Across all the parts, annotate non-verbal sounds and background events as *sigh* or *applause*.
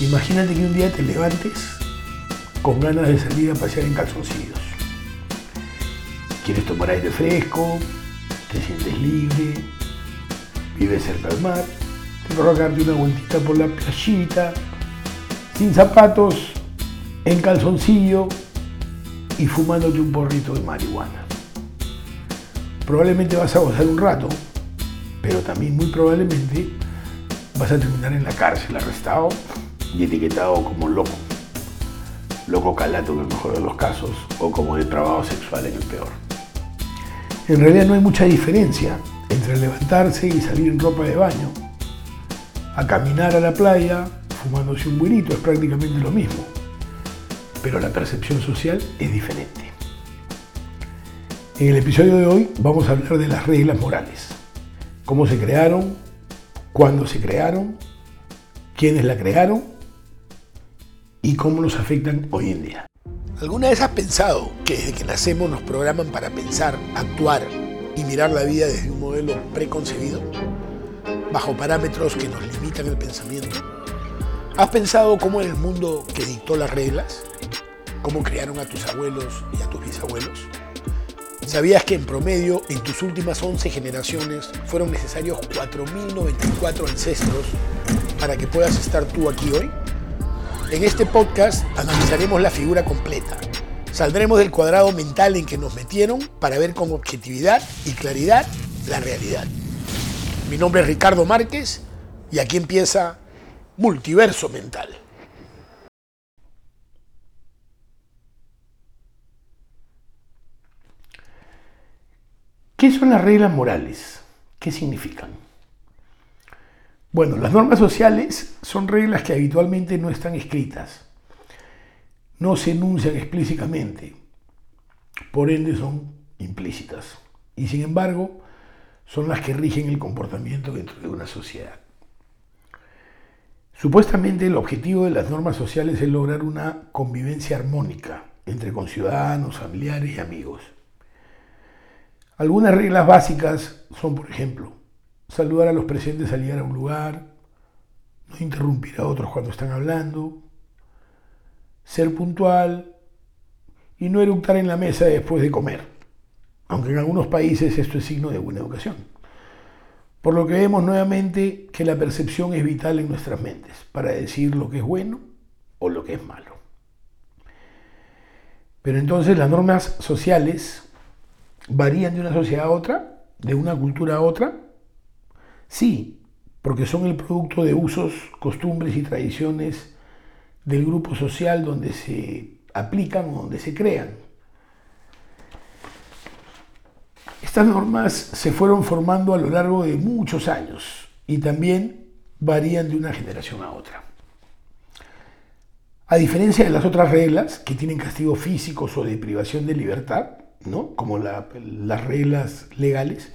Imagínate que un día te levantes con ganas de salir a pasear en calzoncillos. Quieres tomar aire fresco, te sientes libre, vives cerca del mar, te vas darte una vueltita por la playita, sin zapatos, en calzoncillo y fumándote un porrito de marihuana. Probablemente vas a gozar un rato, pero también muy probablemente vas a terminar en la cárcel arrestado y etiquetado como loco. Loco calato en el mejor de los casos o como depravado sexual en el peor. En realidad no hay mucha diferencia entre levantarse y salir en ropa de baño, a caminar a la playa fumándose un buenito, es prácticamente lo mismo. Pero la percepción social es diferente. En el episodio de hoy vamos a hablar de las reglas morales. Cómo se crearon, cuándo se crearon, quiénes la crearon y cómo nos afectan hoy en día. ¿Alguna vez has pensado que desde que nacemos nos programan para pensar, actuar y mirar la vida desde un modelo preconcebido? Bajo parámetros que nos limitan el pensamiento. ¿Has pensado cómo era el mundo que dictó las reglas? ¿Cómo crearon a tus abuelos y a tus bisabuelos? ¿Sabías que en promedio en tus últimas 11 generaciones fueron necesarios 4.094 ancestros para que puedas estar tú aquí hoy? En este podcast analizaremos la figura completa. Saldremos del cuadrado mental en que nos metieron para ver con objetividad y claridad la realidad. Mi nombre es Ricardo Márquez y aquí empieza Multiverso Mental. ¿Qué son las reglas morales? ¿Qué significan? Bueno, las normas sociales son reglas que habitualmente no están escritas, no se enuncian explícitamente, por ende son implícitas y sin embargo son las que rigen el comportamiento dentro de una sociedad. Supuestamente el objetivo de las normas sociales es lograr una convivencia armónica entre conciudadanos, familiares y amigos. Algunas reglas básicas son, por ejemplo, saludar a los presentes al llegar a un lugar, no interrumpir a otros cuando están hablando, ser puntual y no eructar en la mesa después de comer, aunque en algunos países esto es signo de buena educación. Por lo que vemos nuevamente que la percepción es vital en nuestras mentes para decir lo que es bueno o lo que es malo. Pero entonces las normas sociales varían de una sociedad a otra, de una cultura a otra, Sí, porque son el producto de usos, costumbres y tradiciones del grupo social donde se aplican o donde se crean. Estas normas se fueron formando a lo largo de muchos años y también varían de una generación a otra. A diferencia de las otras reglas que tienen castigos físicos o de privación de libertad, ¿no? como las reglas legales,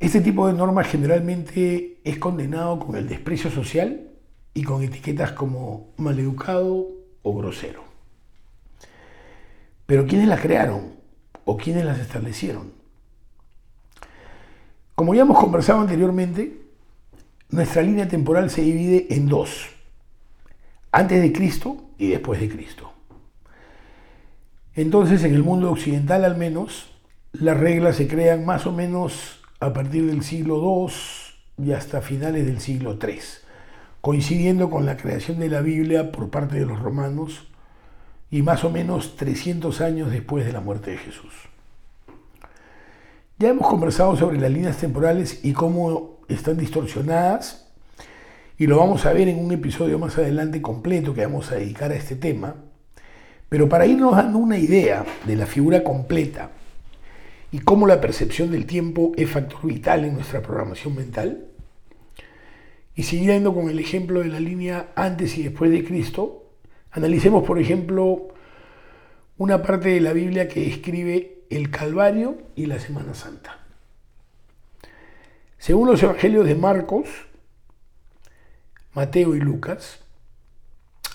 este tipo de normas generalmente es condenado con el desprecio social y con etiquetas como maleducado o grosero. Pero ¿quiénes las crearon o quiénes las establecieron? Como ya hemos conversado anteriormente, nuestra línea temporal se divide en dos, antes de Cristo y después de Cristo. Entonces, en el mundo occidental al menos, las reglas se crean más o menos a partir del siglo II y hasta finales del siglo III, coincidiendo con la creación de la Biblia por parte de los romanos y más o menos 300 años después de la muerte de Jesús. Ya hemos conversado sobre las líneas temporales y cómo están distorsionadas y lo vamos a ver en un episodio más adelante completo que vamos a dedicar a este tema. Pero para irnos dando una idea de la figura completa y cómo la percepción del tiempo es factor vital en nuestra programación mental. Y siguiendo con el ejemplo de la línea antes y después de Cristo, analicemos, por ejemplo, una parte de la Biblia que describe el Calvario y la Semana Santa. Según los evangelios de Marcos, Mateo y Lucas,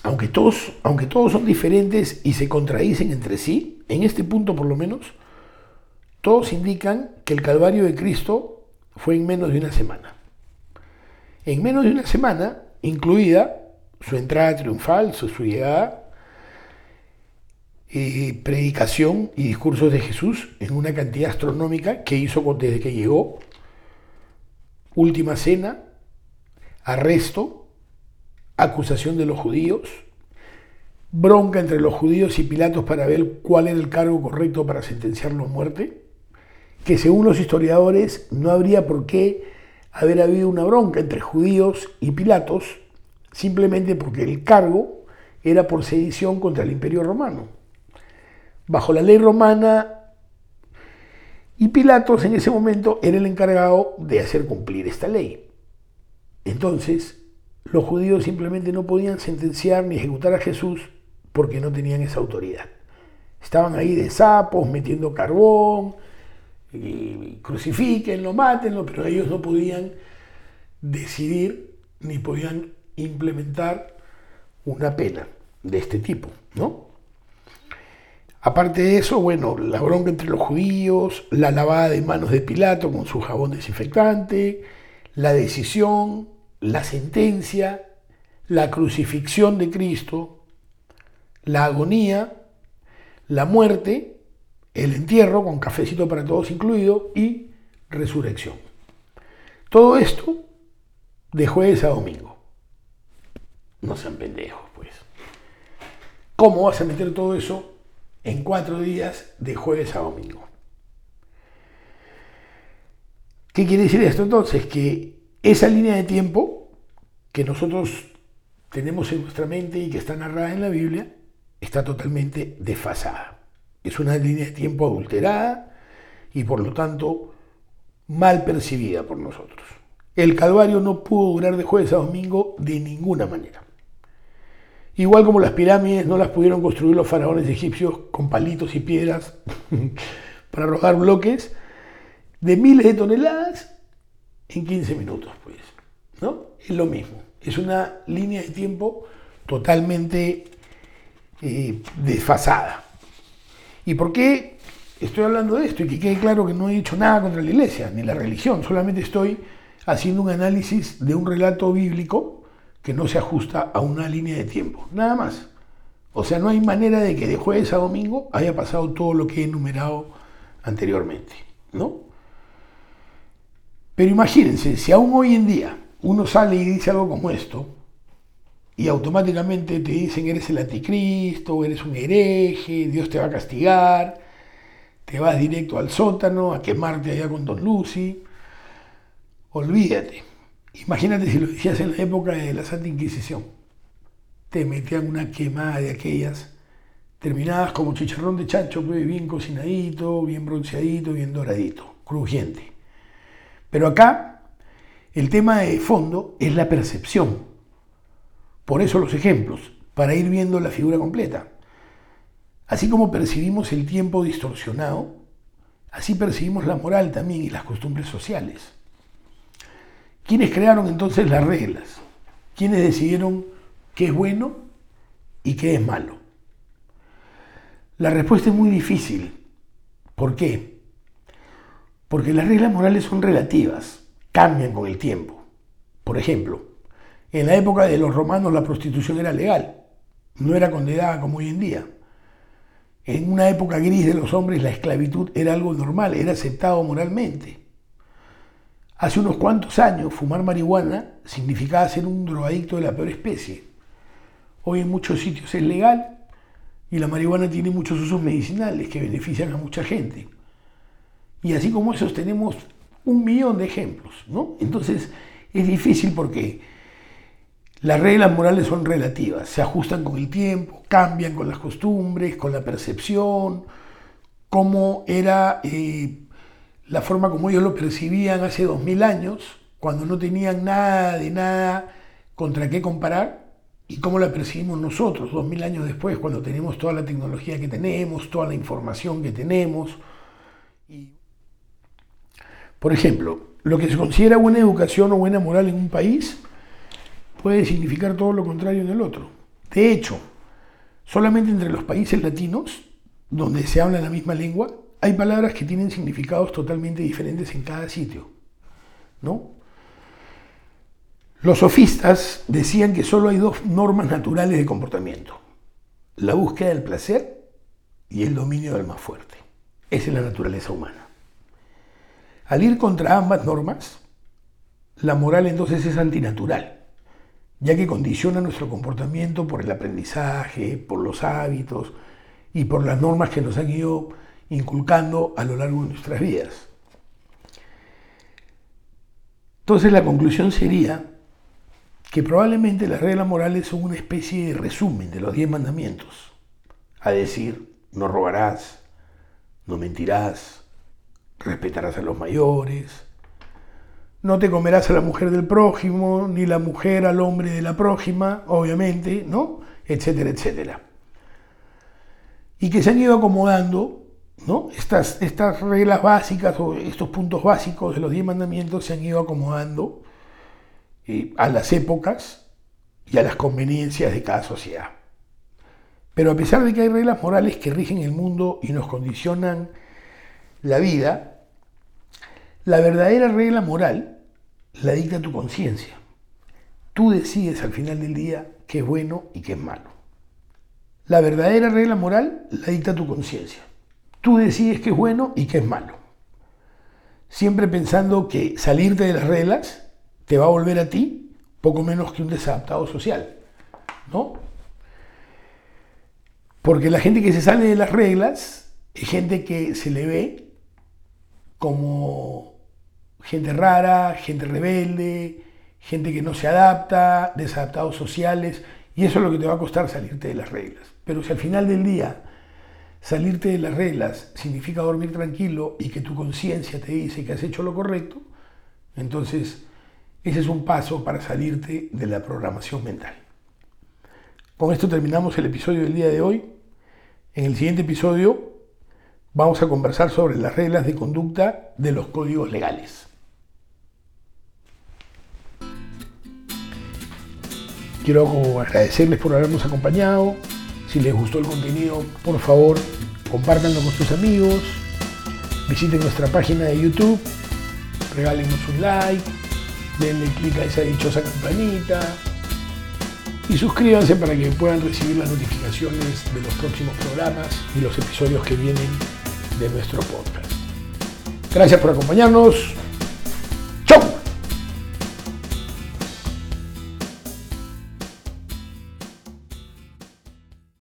aunque todos, aunque todos son diferentes y se contradicen entre sí, en este punto por lo menos, todos indican que el Calvario de Cristo fue en menos de una semana. En menos de una semana, incluida su entrada triunfal, su, llegada, eh, predicación y discursos de Jesús en una cantidad astronómica que hizo desde que llegó, última cena, arresto, acusación de los judíos, bronca entre los judíos y Pilatos para ver cuál era el cargo correcto para sentenciarlo a muerte, que según los historiadores no habría por qué haber habido una bronca entre judíos y Pilatos, simplemente porque el cargo era por sedición contra el imperio romano. Bajo la ley romana, y Pilatos en ese momento era el encargado de hacer cumplir esta ley. Entonces, los judíos simplemente no podían sentenciar ni ejecutar a Jesús porque no tenían esa autoridad. Estaban ahí de sapos, metiendo carbón, y crucifíquenlo, mátenlo, pero ellos no podían decidir ni podían implementar una pena de este tipo, ¿no? Aparte de eso, bueno, la bronca entre los judíos, la lavada de manos de Pilato con su jabón desinfectante, la decisión, la sentencia, la crucifixión de Cristo, la agonía, la muerte, el entierro con cafecito para todos incluido y resurrección. Todo esto de jueves a domingo. No sean pendejos, pues. ¿Cómo vas a meter todo eso en cuatro días de jueves a domingo? ¿Qué quiere decir esto entonces? Que esa línea de tiempo que nosotros tenemos en nuestra mente y que está narrada en la Biblia está totalmente desfasada. Es una línea de tiempo adulterada y por lo tanto mal percibida por nosotros. El Calvario no pudo durar de jueves a domingo de ninguna manera. Igual como las pirámides no las pudieron construir los faraones egipcios con palitos y piedras *laughs* para arrojar bloques de miles de toneladas en 15 minutos, pues. ¿No? Es lo mismo. Es una línea de tiempo totalmente eh, desfasada. ¿Y por qué estoy hablando de esto? Y que quede claro que no he dicho nada contra la iglesia ni la religión, solamente estoy haciendo un análisis de un relato bíblico que no se ajusta a una línea de tiempo, nada más. O sea, no hay manera de que de jueves a domingo haya pasado todo lo que he enumerado anteriormente, ¿no? Pero imagínense, si aún hoy en día uno sale y dice algo como esto, y automáticamente te dicen eres el anticristo, eres un hereje, Dios te va a castigar, te vas directo al sótano a quemarte allá con Don Lucy. Olvídate. Imagínate si lo decías en la época de la Santa Inquisición. Te metían una quemada de aquellas, terminadas como chicharrón de chancho, pues, bien cocinadito, bien bronceadito, bien doradito, crujiente. Pero acá el tema de fondo es la percepción por eso los ejemplos, para ir viendo la figura completa. Así como percibimos el tiempo distorsionado, así percibimos la moral también y las costumbres sociales. ¿Quiénes crearon entonces las reglas? ¿Quiénes decidieron qué es bueno y qué es malo? La respuesta es muy difícil. ¿Por qué? Porque las reglas morales son relativas, cambian con el tiempo. Por ejemplo, en la época de los romanos la prostitución era legal, no era condenada como hoy en día. En una época gris de los hombres la esclavitud era algo normal, era aceptado moralmente. Hace unos cuantos años fumar marihuana significaba ser un drogadicto de la peor especie. Hoy en muchos sitios es legal y la marihuana tiene muchos usos medicinales que benefician a mucha gente. Y así como esos tenemos un millón de ejemplos, ¿no? Entonces es difícil porque las reglas morales son relativas, se ajustan con el tiempo, cambian con las costumbres, con la percepción, cómo era eh, la forma como ellos lo percibían hace dos mil años, cuando no tenían nada de nada contra qué comparar, y cómo la percibimos nosotros dos mil años después, cuando tenemos toda la tecnología que tenemos, toda la información que tenemos. Por ejemplo, lo que se considera buena educación o buena moral en un país puede significar todo lo contrario en el otro. De hecho, solamente entre los países latinos, donde se habla la misma lengua, hay palabras que tienen significados totalmente diferentes en cada sitio. ¿no? Los sofistas decían que solo hay dos normas naturales de comportamiento. La búsqueda del placer y el dominio del más fuerte. Esa es la naturaleza humana. Al ir contra ambas normas, la moral entonces es antinatural, ya que condiciona nuestro comportamiento por el aprendizaje, por los hábitos y por las normas que nos han ido inculcando a lo largo de nuestras vidas. Entonces la conclusión sería que probablemente las reglas morales son una especie de resumen de los diez mandamientos, a decir, no robarás, no mentirás, respetarás a los mayores, no te comerás a la mujer del prójimo, ni la mujer al hombre de la prójima, obviamente, ¿no? Etcétera, etcétera. Y que se han ido acomodando, ¿no? Estas, estas reglas básicas o estos puntos básicos de los diez mandamientos se han ido acomodando eh, a las épocas y a las conveniencias de cada sociedad. Pero a pesar de que hay reglas morales que rigen el mundo y nos condicionan la vida, la verdadera regla moral la dicta tu conciencia. Tú decides al final del día qué es bueno y qué es malo. La verdadera regla moral la dicta tu conciencia. Tú decides qué es bueno y qué es malo. Siempre pensando que salirte de las reglas te va a volver a ti poco menos que un desadaptado social. ¿No? Porque la gente que se sale de las reglas es gente que se le ve como gente rara, gente rebelde, gente que no se adapta, desadaptados sociales, y eso es lo que te va a costar salirte de las reglas. Pero si al final del día salirte de las reglas significa dormir tranquilo y que tu conciencia te dice que has hecho lo correcto, entonces ese es un paso para salirte de la programación mental. Con esto terminamos el episodio del día de hoy. En el siguiente episodio vamos a conversar sobre las reglas de conducta de los códigos legales. Quiero agradecerles por habernos acompañado. Si les gustó el contenido, por favor, compártanlo con sus amigos. Visiten nuestra página de YouTube. Regálenos un like. Denle clic a esa dichosa campanita y suscríbanse para que puedan recibir las notificaciones de los próximos programas y los episodios que vienen de nuestro podcast. Gracias por acompañarnos.